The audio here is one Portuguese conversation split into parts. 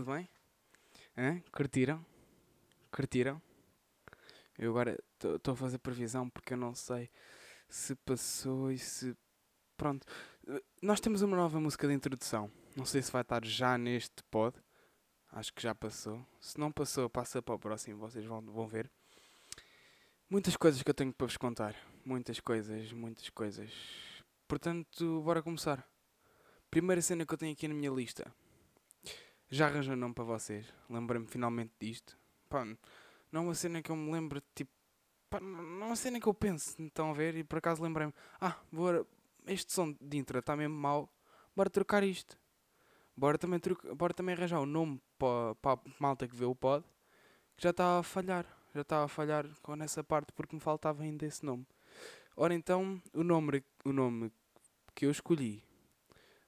Tudo bem? Hã? Curtiram? Curtiram? Eu agora estou a fazer previsão porque eu não sei se passou e se. Pronto. Nós temos uma nova música de introdução. Não sei se vai estar já neste pod. Acho que já passou. Se não passou, passa para o próximo, vocês vão, vão ver. Muitas coisas que eu tenho para vos contar. Muitas coisas, muitas coisas. Portanto, bora começar. Primeira cena que eu tenho aqui na minha lista. Já arranjou nome para vocês. Lembrei-me finalmente disto. Pá, não é uma cena que eu me lembro, tipo. Pá, não é uma cena que eu penso, estão a ver? E por acaso lembrei-me. Ah, bora. Este som de intro está mesmo mau. Bora trocar isto. Bora também, troca, bora também arranjar o um nome para, para a malta que vê o pod. Que já está a falhar. Já está a falhar com essa parte porque me faltava ainda esse nome. Ora então, o nome, o nome que eu escolhi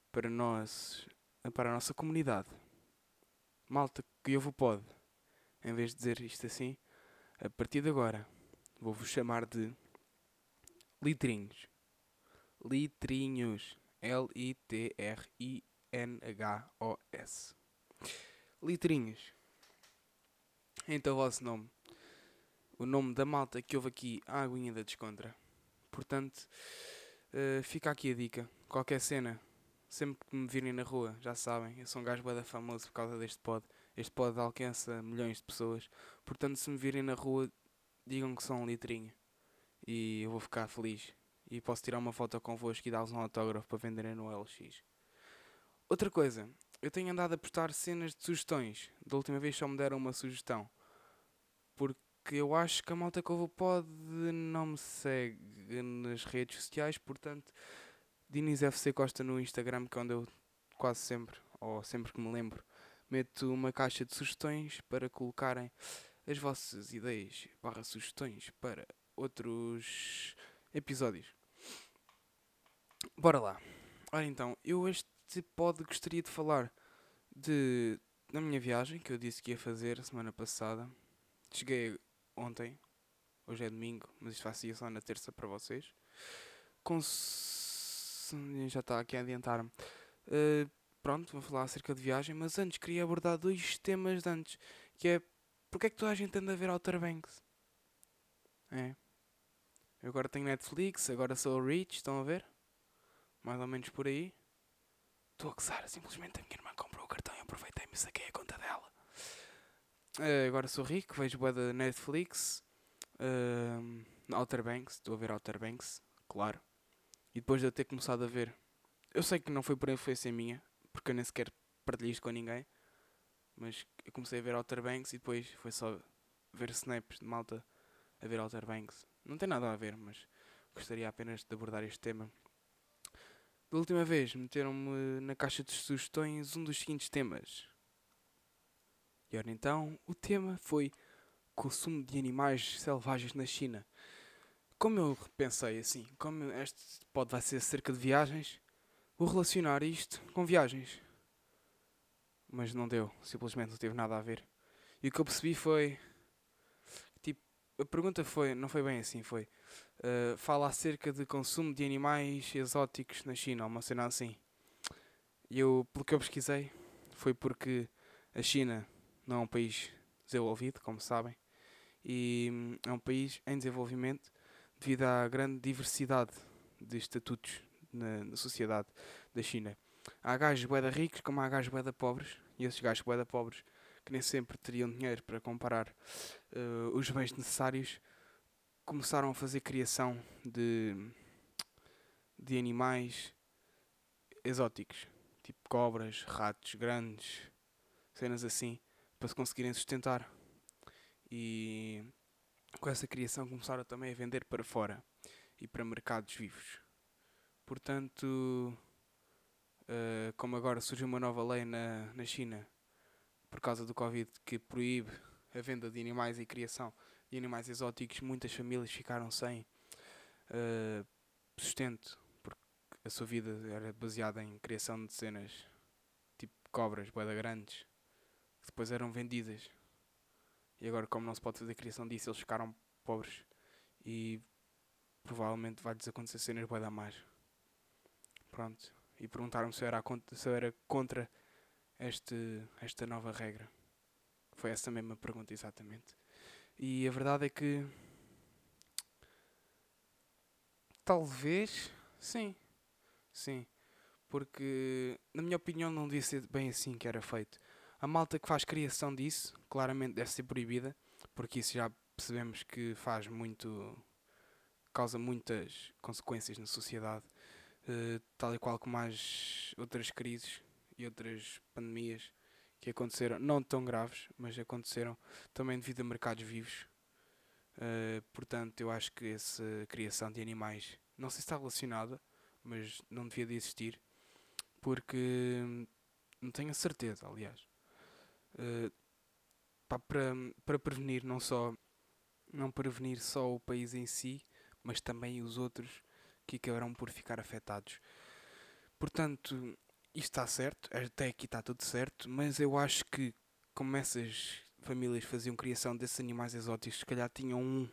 para nós, para a nossa comunidade malta que ouve o pod, em vez de dizer isto assim, a partir de agora vou-vos chamar de litrinhos. Litrinhos. L-I-T-R-I-N-H-O-S. Litrinhos. Então o vosso nome. O nome da malta que houve aqui, a aguinha da descontra. Portanto, uh, fica aqui a dica. Qualquer cena sempre que me virem na rua, já sabem, eu sou um gajo bada famoso por causa deste pod. Este pod alcança milhões de pessoas. Portanto, se me virem na rua, digam que sou um litrinho. E eu vou ficar feliz. E posso tirar uma foto convosco e dar-vos um autógrafo para venderem no LX. Outra coisa, eu tenho andado a postar cenas de sugestões. Da última vez só me deram uma sugestão. Porque eu acho que a malta que ouve o pod não me segue nas redes sociais, portanto Diniz FC Costa no Instagram, que é onde eu quase sempre, ou sempre que me lembro, meto uma caixa de sugestões para colocarem as vossas ideias barra sugestões para outros episódios. Bora lá. Ora então, eu este pod gostaria de falar de da minha viagem que eu disse que ia fazer semana passada. Cheguei ontem, hoje é domingo, mas isto fazia só na terça para vocês. Já está aqui a adiantar-me. Uh, pronto, vou falar acerca de viagem, mas antes queria abordar dois temas de antes, que é porque é que toda a gente anda a ver Outer Banks? É. Eu agora tenho Netflix, agora sou Rich, estão a ver? Mais ou menos por aí. Estou a gozar, simplesmente a minha irmã comprou o cartão e aproveitei-me e saquei a conta dela. Uh, agora sou rico, vejo boa da Netflix. Uh, Outer Banks, estou a ver Outer Banks, claro. E depois de eu ter começado a ver, eu sei que não foi por influência minha, porque eu nem sequer partilhei isto com ninguém, mas eu comecei a ver Outer Banks e depois foi só ver snaps de malta a ver Outer Banks. Não tem nada a ver, mas gostaria apenas de abordar este tema. Da última vez meteram-me na caixa de sugestões um dos seguintes temas. E ora então, o tema foi consumo de animais selvagens na China como eu pensei assim, como este pode vai ser acerca de viagens, vou relacionar isto com viagens. Mas não deu, simplesmente não teve nada a ver. E o que eu percebi foi. Tipo, a pergunta foi, não foi bem assim, foi. Uh, fala acerca de consumo de animais exóticos na China, uma cena assim. E eu, pelo que eu pesquisei, foi porque a China não é um país desenvolvido, como sabem, e hum, é um país em desenvolvimento devido à grande diversidade de estatutos na, na sociedade da China. Há gajos boeda ricos como há gajos boeda pobres, e esses gajos boeda pobres que nem sempre teriam dinheiro para comparar uh, os bens necessários, começaram a fazer criação de, de animais exóticos, tipo cobras, ratos grandes, cenas assim, para se conseguirem sustentar. E com essa criação começaram também a vender para fora e para mercados vivos. Portanto, uh, como agora surge uma nova lei na, na China por causa do Covid que proíbe a venda de animais e criação de animais exóticos, muitas famílias ficaram sem uh, sustento porque a sua vida era baseada em criação de cenas tipo cobras, boeda grandes, que depois eram vendidas e agora, como não se pode fazer criação disso, eles ficaram pobres. E provavelmente vai-lhes acontecer cenas vai dar mais. Pronto. E perguntaram-me se, era se eu era contra este, esta nova regra? Foi essa mesma pergunta, exatamente. E a verdade é que. Talvez. Sim. Sim. Porque, na minha opinião, não devia ser bem assim que era feito. A malta que faz criação disso, claramente deve ser proibida, porque isso já percebemos que faz muito. causa muitas consequências na sociedade, uh, tal e qual como as outras crises e outras pandemias que aconteceram, não tão graves, mas aconteceram também devido a mercados vivos. Uh, portanto, eu acho que essa criação de animais, não sei se está relacionada, mas não devia de existir, porque não tenho a certeza, aliás. Pá, para, para prevenir não só não prevenir só o país em si, mas também os outros que acabarão por ficar afetados. Portanto, isto está certo, até aqui está tudo certo, mas eu acho que como essas famílias faziam criação desses animais exóticos, se calhar tinham um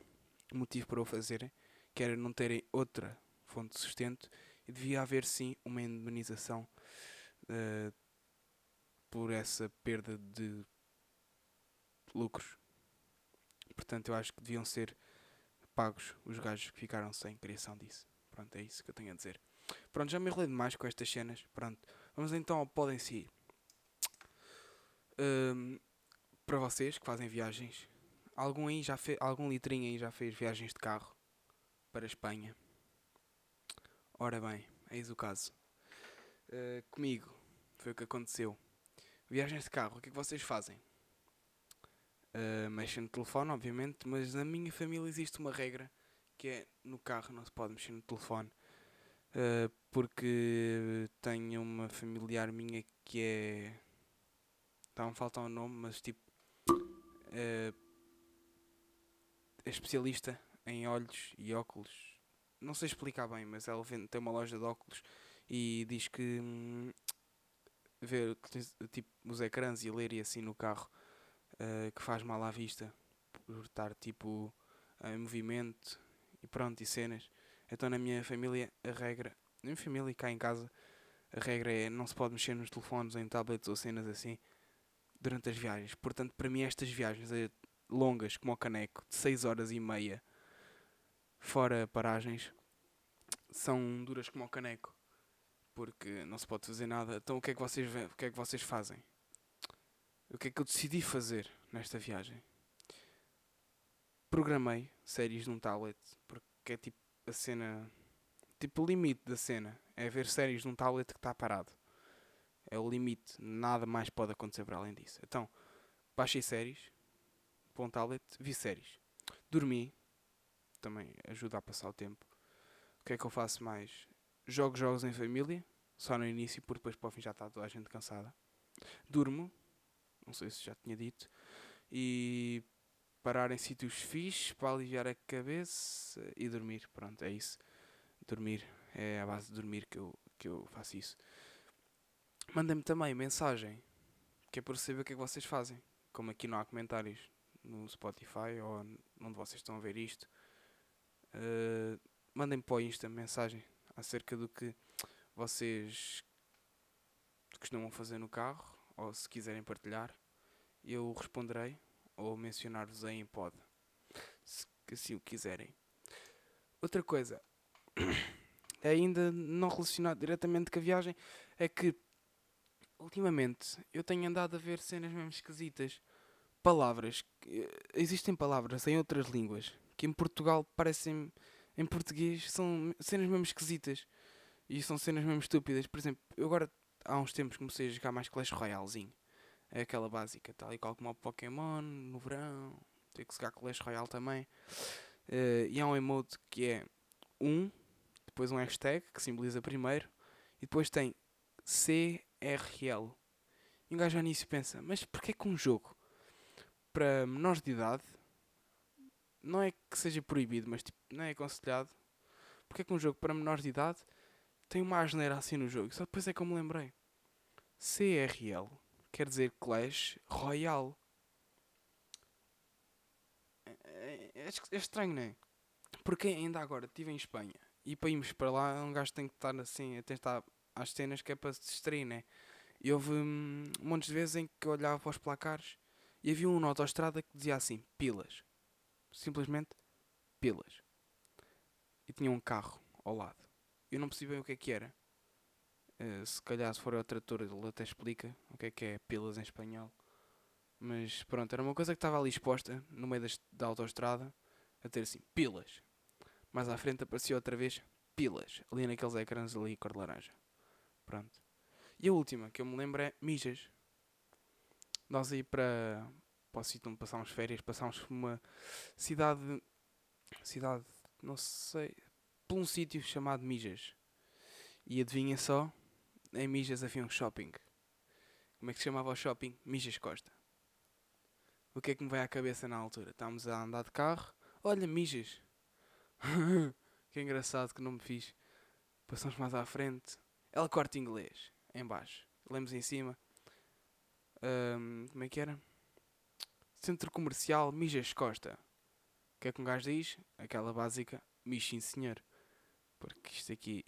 motivo para o fazerem, que era não terem outra fonte de sustento, e devia haver sim uma indemnização uh, por essa perda de lucros. Portanto, eu acho que deviam ser pagos os gajos que ficaram sem criação disso. Pronto, é isso que eu tenho a dizer. Pronto, já me enrolei demais com estas cenas. Pronto, vamos então ao podem si. Um, para vocês que fazem viagens, algum aí já fez, algum litrinho aí já fez viagens de carro para a Espanha? Ora bem, eis o caso. Uh, comigo foi o que aconteceu. Viagens de carro, o que é que vocês fazem? Uh, mexem no telefone, obviamente, mas na minha família existe uma regra que é no carro não se pode mexer no telefone. Uh, porque tenho uma familiar minha que é. Está-me faltar um nome, mas tipo. Uh, é especialista em olhos e óculos. Não sei explicar bem, mas ela tem uma loja de óculos e diz que hum, ver tipo, os ecrãs e ler e assim no carro uh, que faz mal à vista por estar tipo em movimento e pronto, e cenas. Então na minha família a regra, na minha família cá em casa, a regra é não se pode mexer nos telefones, em tablets ou cenas assim durante as viagens. Portanto, para mim estas viagens é longas como o caneco, de 6 horas e meia, fora paragens, são duras como o caneco. Porque não se pode fazer nada. Então o que é que vocês, o que é que vocês fazem? O que é que eu decidi fazer nesta viagem? Programei séries num tablet, porque é tipo a cena. Tipo o limite da cena. É ver séries num tablet que está parado. É o limite. Nada mais pode acontecer para além disso. Então, baixei séries para um tablet, vi séries. Dormi. Também ajuda a passar o tempo. O que é que eu faço mais? Jogo jogos em família. Só no início, porque depois para o fim já está toda a gente cansada. Durmo. Não sei se já tinha dito. E parar em sítios fixes para aliviar a cabeça e dormir. Pronto, é isso. Dormir. É a base de dormir que eu, que eu faço isso. Mandem-me também mensagem, que é para saber o que é que vocês fazem. Como aqui não há comentários no Spotify ou onde vocês estão a ver isto. Uh, Mandem-me para o Insta mensagem acerca do que vocês costumam fazer no carro ou se quiserem partilhar. Eu responderei ou mencionar-vos em pod, se assim o quiserem. Outra coisa, ainda não relacionado diretamente com a viagem, é que ultimamente eu tenho andado a ver cenas mesmo esquisitas. Palavras, existem palavras em outras línguas que em Portugal parecem, em português, são cenas mesmo esquisitas e são cenas mesmo estúpidas. Por exemplo, eu agora há uns tempos comecei a jogar mais Clash Royalezinho é aquela básica, tal e qual como o Pokémon no verão, tem que jogar Clash Royale também. Uh, e há um emote que é um, depois um hashtag que simboliza primeiro, e depois tem CRL. E um gajo ao início pensa, mas porquê que um jogo para menores de idade não é que seja proibido, mas tipo, não é aconselhado? Porquê que um jogo para menores de idade tem uma asneira assim no jogo? Só depois é que eu me lembrei. CRL quer dizer Clash Royale. É, é, é, é estranho, não é? Porque ainda agora estive em Espanha e para irmos para lá um gajo tem que estar assim, até estar às cenas que é para se distrair, né? E houve hum, montes de vezes em que eu olhava para os placares e havia um na autostrada que dizia assim, pilas. Simplesmente pilas. E tinha um carro ao lado. Eu não percebi bem o que é que era. Uh, se calhar se for ao trator ele até explica o que é que é pilas em espanhol. Mas pronto, era uma coisa que estava ali exposta no meio das, da autostrada a ter assim, pilas. Mais à frente aparecia outra vez, pilas. Ali naqueles ecrãs ali, cor de laranja. Pronto. E a última que eu me lembro é Mijas. Nós aí para, para o sítio onde passámos férias, passámos por uma cidade, cidade, não sei, por um sítio chamado Mijas. E adivinha só, em Mijas havia um shopping. Como é que se chamava o shopping? Mijas Costa. O que é que me vai à cabeça na altura? Estávamos a andar de carro, olha, Mijas. que engraçado que não me fiz. Passamos mais à frente. Ela corta inglês, em baixo. Lemos em cima. Um, como é que era? Centro Comercial Mijas Costa. O que é que um gajo diz? Aquela básica, Michin Senhor. Porque isto aqui.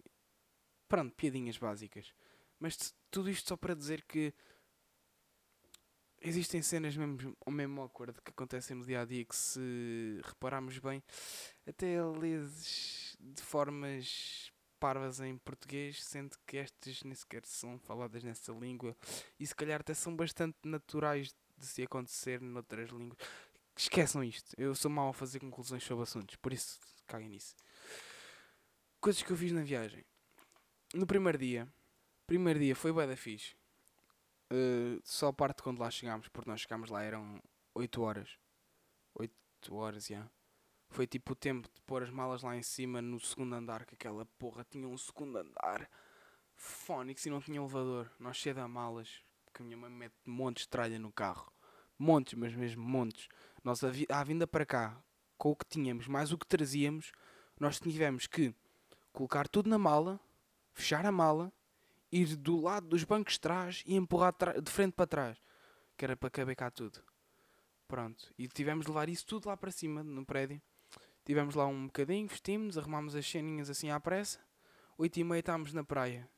Pronto, piadinhas básicas. Mas tudo isto só para dizer que existem cenas mesmo mesmo acordo que acontecem no dia a dia que se repararmos bem, até lês de formas parvas em português, sendo que estas nem sequer são faladas nessa língua e se calhar até são bastante naturais de se acontecer noutras línguas. Esqueçam isto, eu sou mau a fazer conclusões sobre assuntos, por isso caguem nisso. Coisas que eu fiz na viagem. No primeiro dia, primeiro dia foi bué da fixe. Uh, só parte quando lá chegámos, porque nós chegámos lá eram 8 horas. 8 horas, já. Yeah. Foi tipo o tempo de pôr as malas lá em cima no segundo andar, que aquela porra tinha um segundo andar. Fónix e não tinha elevador. Nós cheio de malas, porque a minha mãe mete montes de tralha no carro. Montes, mas mesmo montes. Nós, à vinda para cá, com o que tínhamos, mais o que trazíamos, nós tivemos que colocar tudo na mala, fechar a mala, ir do lado dos bancos de trás e empurrar de frente para trás. Que era para caber cá tudo. Pronto. E tivemos de levar isso tudo lá para cima, no prédio. Tivemos lá um bocadinho, vestimos, arrumámos as ceninhas assim à pressa. Oito e meia estávamos na praia.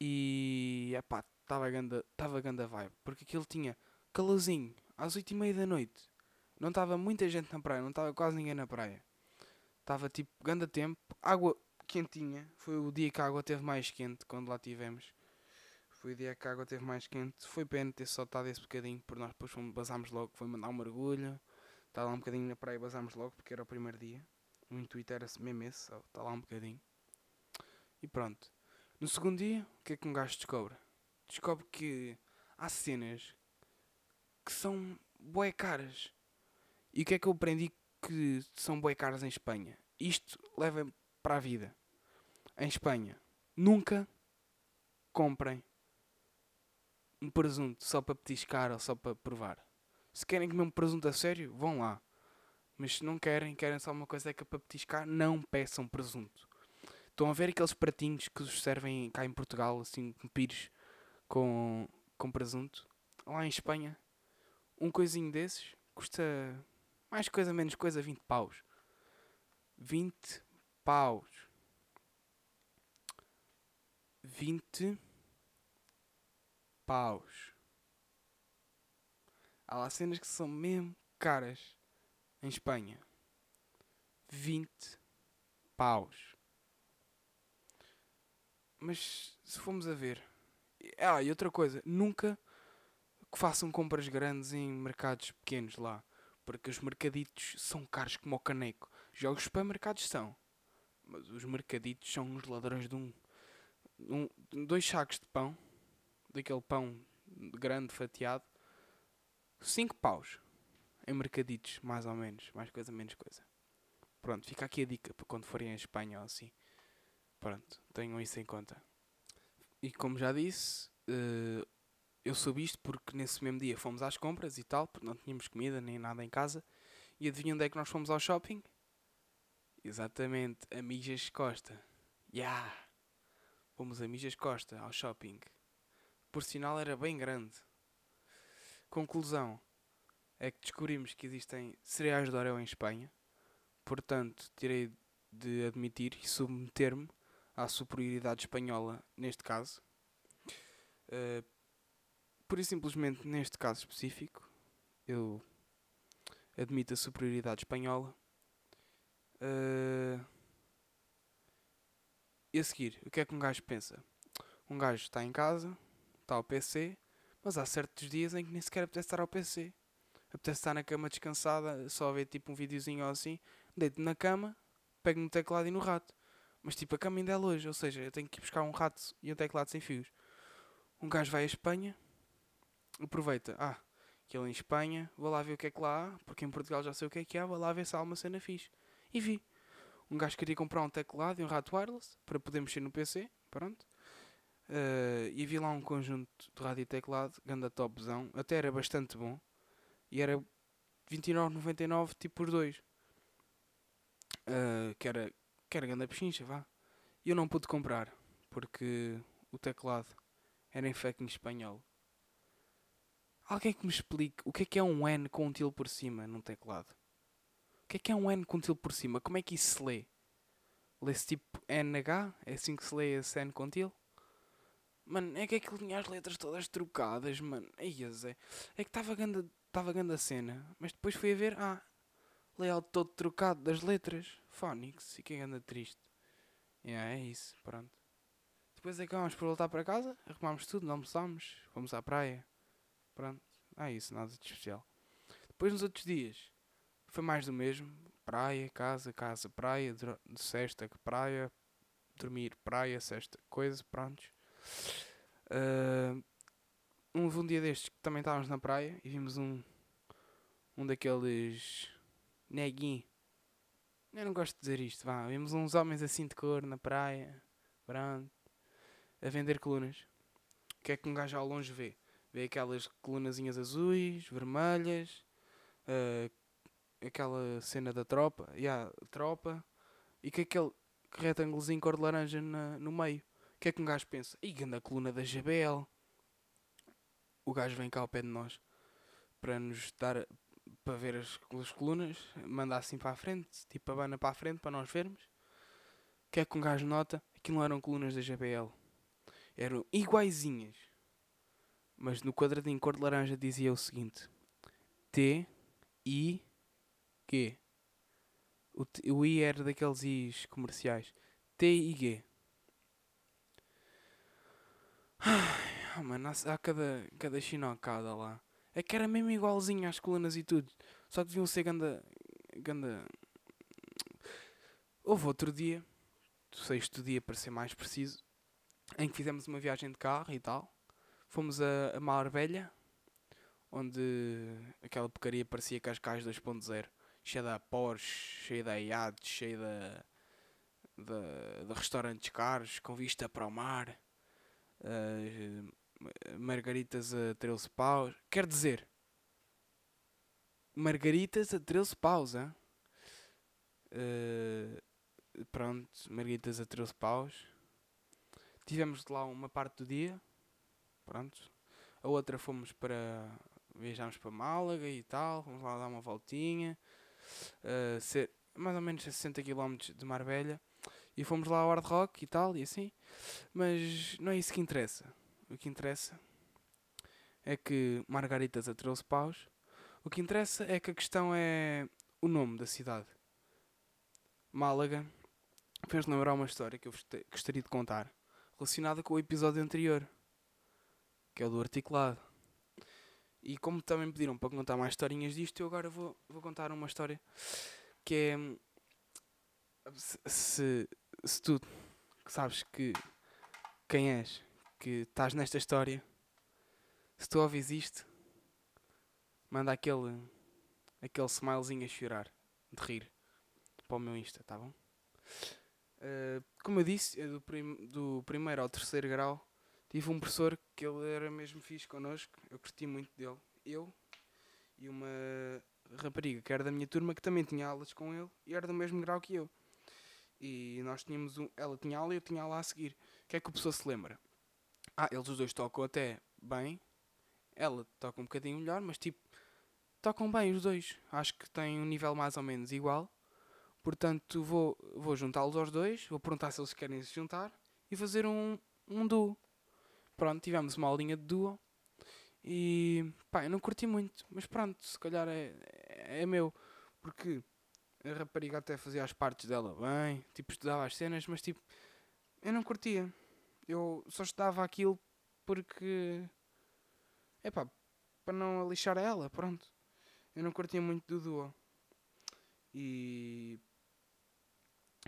E, epá, estava ganda, estava ganda vibe. Porque aquilo tinha calorzinho, às oito e meia da noite. Não estava muita gente na praia, não estava quase ninguém na praia. Estava tipo ganda tempo, água quentinha. Foi o dia que a água teve mais quente, quando lá tivemos. Foi o dia que a água teve mais quente. Foi pena ter soltado esse bocadinho, porque nós depois basámos logo, foi mandar um mergulho. Está lá um bocadinho na praia e basámos logo, porque era o primeiro dia. O intuito era mesmo esse, está lá um bocadinho. E pronto. No segundo dia, o que é que um gajo descobre? Descobre que há cenas que são bué caras. E o que é que eu aprendi que são bué caras em Espanha? Isto leva para a vida. Em Espanha, nunca comprem um presunto só para petiscar ou só para provar. Se querem comer um presunto a sério, vão lá. Mas se não querem, querem só uma coisa que é para petiscar, não peçam presunto. Estão a ver aqueles pratinhos que os servem cá em Portugal, assim, com pires, com, com presunto? Lá em Espanha, um coisinho desses custa mais coisa, menos coisa, 20 paus. 20 paus. 20 paus. Há lá cenas que são mesmo caras em Espanha. 20 paus. Mas se formos a ver. Ah, e outra coisa, nunca que façam compras grandes em mercados pequenos lá. Porque os mercaditos são caros como o caneco. Já os supermercados são. Mas os mercaditos são uns ladrões de um, um. Dois sacos de pão. Daquele pão grande fatiado 5 paus em mercaditos, mais ou menos. Mais coisa, menos coisa. Pronto, fica aqui a dica para quando forem a Espanha ou assim. Pronto, tenham isso em conta. E como já disse, uh, eu soube isto porque nesse mesmo dia fomos às compras e tal, porque não tínhamos comida nem nada em casa. E adivinham onde é que nós fomos ao shopping? Exatamente, a Mijas Costa. Yeah! Fomos a Mijas Costa ao shopping. Por sinal era bem grande. Conclusão é que descobrimos que existem cereais de Oreo em Espanha, portanto, terei de admitir e submeter-me à superioridade espanhola neste caso. Uh, por e simplesmente, neste caso específico, eu admito a superioridade espanhola. Uh, e a seguir, o que é que um gajo pensa? Um gajo está em casa, está ao PC, mas há certos dias em que nem sequer apetece estar ao PC. Apetece estar na cama descansada, só ver tipo um videozinho ou assim, deito na cama, pego no teclado e no rato. Mas tipo, a cama ainda é longe, ou seja, eu tenho que ir buscar um rato e um teclado sem fios. Um gajo vai à Espanha, aproveita, ah, que ele em Espanha, vou lá ver o que é que lá há, porque em Portugal já sei o que é que há, vou lá ver se há uma cena fixe. E vi. Um gajo queria comprar um teclado e um rato wireless para poder mexer no PC, pronto. Uh, e vi lá um conjunto de rádio e teclado, ganda topzão, até era bastante bom. E era 29,99 tipo por dois. Uh, que era, que era ganda pechincha, vá. E eu não pude comprar, porque o teclado era em fucking espanhol. Alguém que me explique o que é que é um N com um til por cima num teclado? O que é que é um N com um til por cima? Como é que isso se lê? Lê-se tipo NH? É assim que se lê esse N com til? Mano, é que aquilo tinha as letras todas trocadas, mano. Aí, Zé. É que estava grande, tava grande a cena. Mas depois fui a ver, ah, layout todo trocado das letras. Phonics. Fiquei grande triste. É isso, pronto. Depois acabámos por voltar para casa, arrumámos tudo, almoçámos, fomos à praia. Pronto, é isso, nada de especial. Depois nos outros dias, foi mais do mesmo. Praia, casa, casa, praia, de sexta, praia, dormir, praia, sexta, coisa, prontos. Uh, um dia destes que também estávamos na praia e vimos um, um daqueles neguinho. Eu não gosto de dizer isto, vá. Vimos uns homens assim de cor na praia, pronto, a vender colunas. O que é que um gajo ao longe vê? Vê aquelas colunazinhas azuis, vermelhas, uh, aquela cena da tropa, e yeah, a tropa, e que aquele retângulozinho cor de laranja na, no meio. O que é que um gajo pensa? Ih, a coluna da GBL. O gajo vem cá ao pé de nós para nos dar para ver as, as colunas, manda assim para a frente, tipo a bana para a frente para nós vermos. O que é que um gajo nota? Aquilo não eram colunas da GBL. Eram iguaizinhas. Mas no quadradinho cor de laranja dizia o seguinte: T, I, G. O, t, o I era daqueles I's comerciais. T, I, G. Ai, mano, há cada, cada chinocada lá. É que era mesmo igualzinho às colunas e tudo. Só que deviam ser ganda. ganda. Houve outro dia, sexto dia para ser mais preciso, em que fizemos uma viagem de carro e tal. Fomos a, a Marbella, onde aquela porcaria parecia Cascais 2.0, cheia da Porsche, cheia da IAD, cheia da, de, de restaurantes caros, com vista para o mar uh, margaritas a 13 paus. Quer dizer, margaritas a 13 paus, hein? Uh, pronto, margaritas a 13 paus. Tivemos lá uma parte do dia, pronto. A outra fomos para. Viajámos para Málaga e tal, fomos lá dar uma voltinha. Uh, ser, mais ou menos a 60 km de Marbella. E fomos lá ao hard rock e tal, e assim. Mas não é isso que interessa. O que interessa é que Margaritas a 13 paus. O que interessa é que a questão é o nome da cidade. Málaga fez lembrar uma história que eu gostaria de contar, relacionada com o episódio anterior, que é o do articulado. E como também pediram para contar mais historinhas disto, eu agora vou, vou contar uma história que é. Se, se tu sabes que quem és, que estás nesta história, se tu ouvis isto, manda aquele aquele smilezinho a chorar, de rir, para o meu Insta, tá bom? Uh, como eu disse, do, prim do primeiro ao terceiro grau, tive um professor que ele era mesmo fixe connosco, eu curti muito dele. Eu e uma rapariga que era da minha turma que também tinha aulas com ele e era do mesmo grau que eu. E nós tínhamos um. Ela tinha aula e eu tinha aula a seguir. O que é que a pessoa se lembra? Ah, eles os dois tocam até bem. Ela toca um bocadinho melhor, mas tipo, tocam bem os dois. Acho que têm um nível mais ou menos igual. Portanto, vou, vou juntá-los aos dois, vou perguntar se eles querem se juntar e fazer um, um duo. Pronto, tivemos uma aulinha de duo. E pá, eu não curti muito, mas pronto, se calhar é, é, é meu. Porque a rapariga até fazia as partes dela bem, tipo, estudava as cenas, mas tipo, eu não curtia. Eu só estudava aquilo porque. É pá, para não lixar ela, pronto. Eu não curtia muito do duo. E.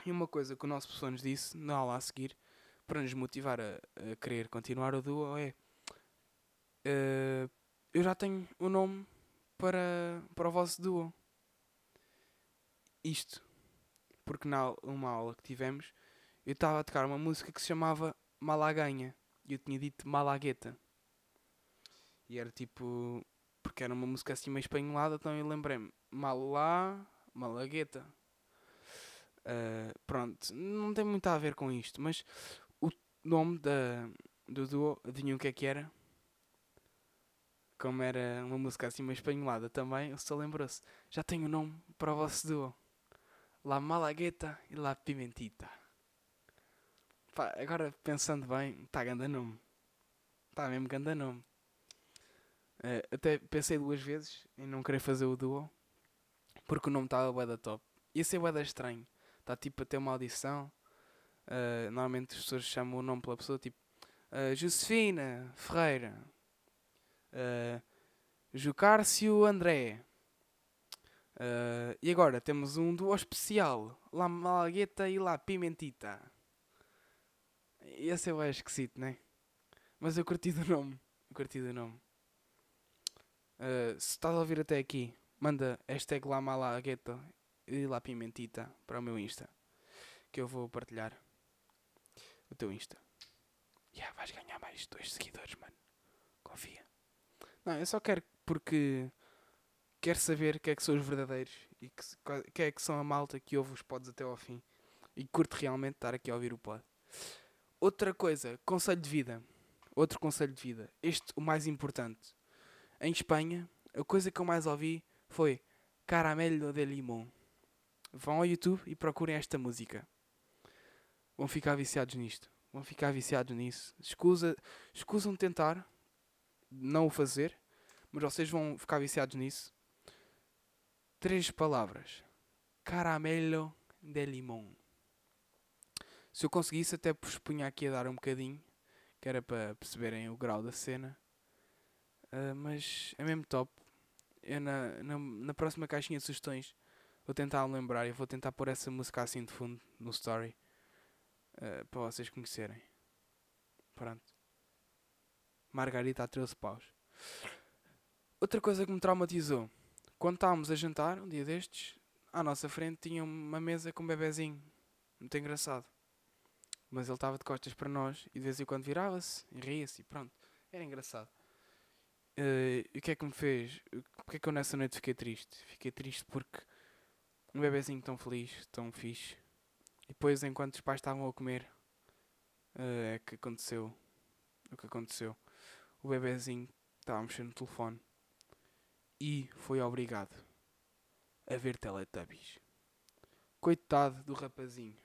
E uma coisa que o nosso professor nos disse na aula a seguir, para nos motivar a, a querer continuar o duo, é. Uh, eu já tenho o um nome para, para o vosso duo. Isto. Porque na uma aula que tivemos, eu estava a tocar uma música que se chamava Malaganha. E eu tinha dito Malagueta. E era tipo. Porque era uma música assim meio espanholada, então eu lembrei-me. Malá, Malagueta. Uh, pronto, não tem muito a ver com isto, mas nome da, do duo, adivinham o que é que era? Como era uma música assim meio espanholada também, o só lembrou-se. Já tenho o nome para o vosso duo. La Malagueta e La Pimentita. Pá, agora pensando bem, está ganda nome. Está mesmo ganda nome. Uh, até pensei duas vezes em não querer fazer o duo porque o nome estava bué da top. Ia ser bué da estranho. Está tipo a ter uma audição. Uh, normalmente as pessoas chamam o nome pela pessoa tipo uh, Josefina Ferreira, uh, Jucárcio André. Uh, e agora temos um duo especial: La Malagueta e La Pimentita. Ia ser bem esquisito, né? Mas eu curti do nome. Eu curti do nome. Uh, se estás a ouvir até aqui, manda hashtag La Malagueta e La Pimentita para o meu Insta. Que eu vou partilhar o teu Insta. Yeah, vais ganhar mais dois seguidores, mano. Confia. Não, eu só quero porque quero saber quem é que são os verdadeiros e que, quem é que são a malta que ouve os pods até ao fim e curte realmente estar aqui a ouvir o pod. Outra coisa, conselho de vida. Outro conselho de vida. Este, o mais importante. Em Espanha, a coisa que eu mais ouvi foi Caramelo de Limão. Vão ao YouTube e procurem esta música. Vão ficar viciados nisto. Vão ficar viciados nisso. Escusa, escusam tentar não o fazer, mas vocês vão ficar viciados nisso. Três palavras: caramelo de limão. Se eu conseguisse, até vos punha aqui a dar um bocadinho, que era para perceberem o grau da cena. Uh, mas é mesmo top. Eu na, na, na, próxima caixinha de sugestões vou tentar lembrar e vou tentar pôr essa música assim de fundo no story uh, para vocês conhecerem. Pronto. Margarita a 13 paus. Outra coisa que me traumatizou. Quando estávamos a jantar, um dia destes, à nossa frente tinha uma mesa com um bebezinho. Muito engraçado. Mas ele estava de costas para nós e de vez em quando virava-se e ria-se e pronto. Era engraçado. Uh, e o que é que me fez? Porque é que eu nessa noite fiquei triste? Fiquei triste porque um bebezinho tão feliz, tão fixe. Depois, enquanto os pais estavam a comer, uh, é que aconteceu o que aconteceu. O bebezinho estava mexer no telefone e foi obrigado a ver Teletubbies. Coitado do rapazinho.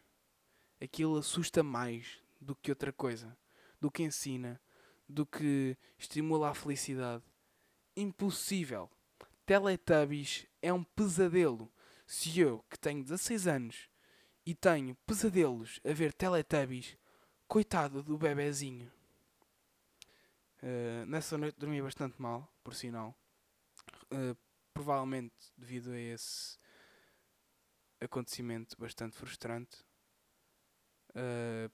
Aquilo assusta mais do que outra coisa, do que ensina, do que estimula a felicidade. Impossível. Teletubbies é um pesadelo. Se eu, que tenho 16 anos e tenho pesadelos a ver Teletubbies, coitado do bebezinho. Uh, nessa noite dormi bastante mal, por sinal. Uh, provavelmente devido a esse acontecimento bastante frustrante. Uh,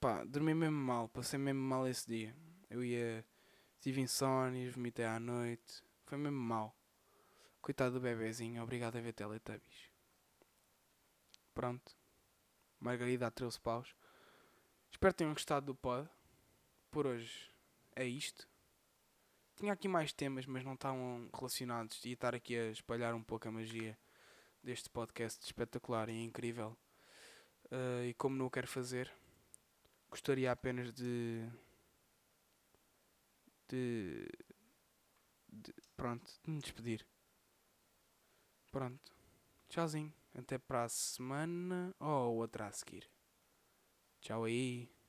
pá, dormi mesmo mal, passei mesmo mal esse dia. Eu ia. Tive insónias, vomitei à noite. Foi mesmo mal. Coitado do bebezinho, obrigado a ver Teletubbies. Pronto. Margarida a 13 paus. Espero que tenham gostado do pod. Por hoje é isto. Tinha aqui mais temas, mas não estavam relacionados. E estar aqui a espalhar um pouco a magia deste podcast espetacular e incrível. Uh, e como não o quero fazer, gostaria apenas de. de. de pronto, de me despedir. Pronto. Tchauzinho. Até para a semana ou outra a seguir. Tchau aí.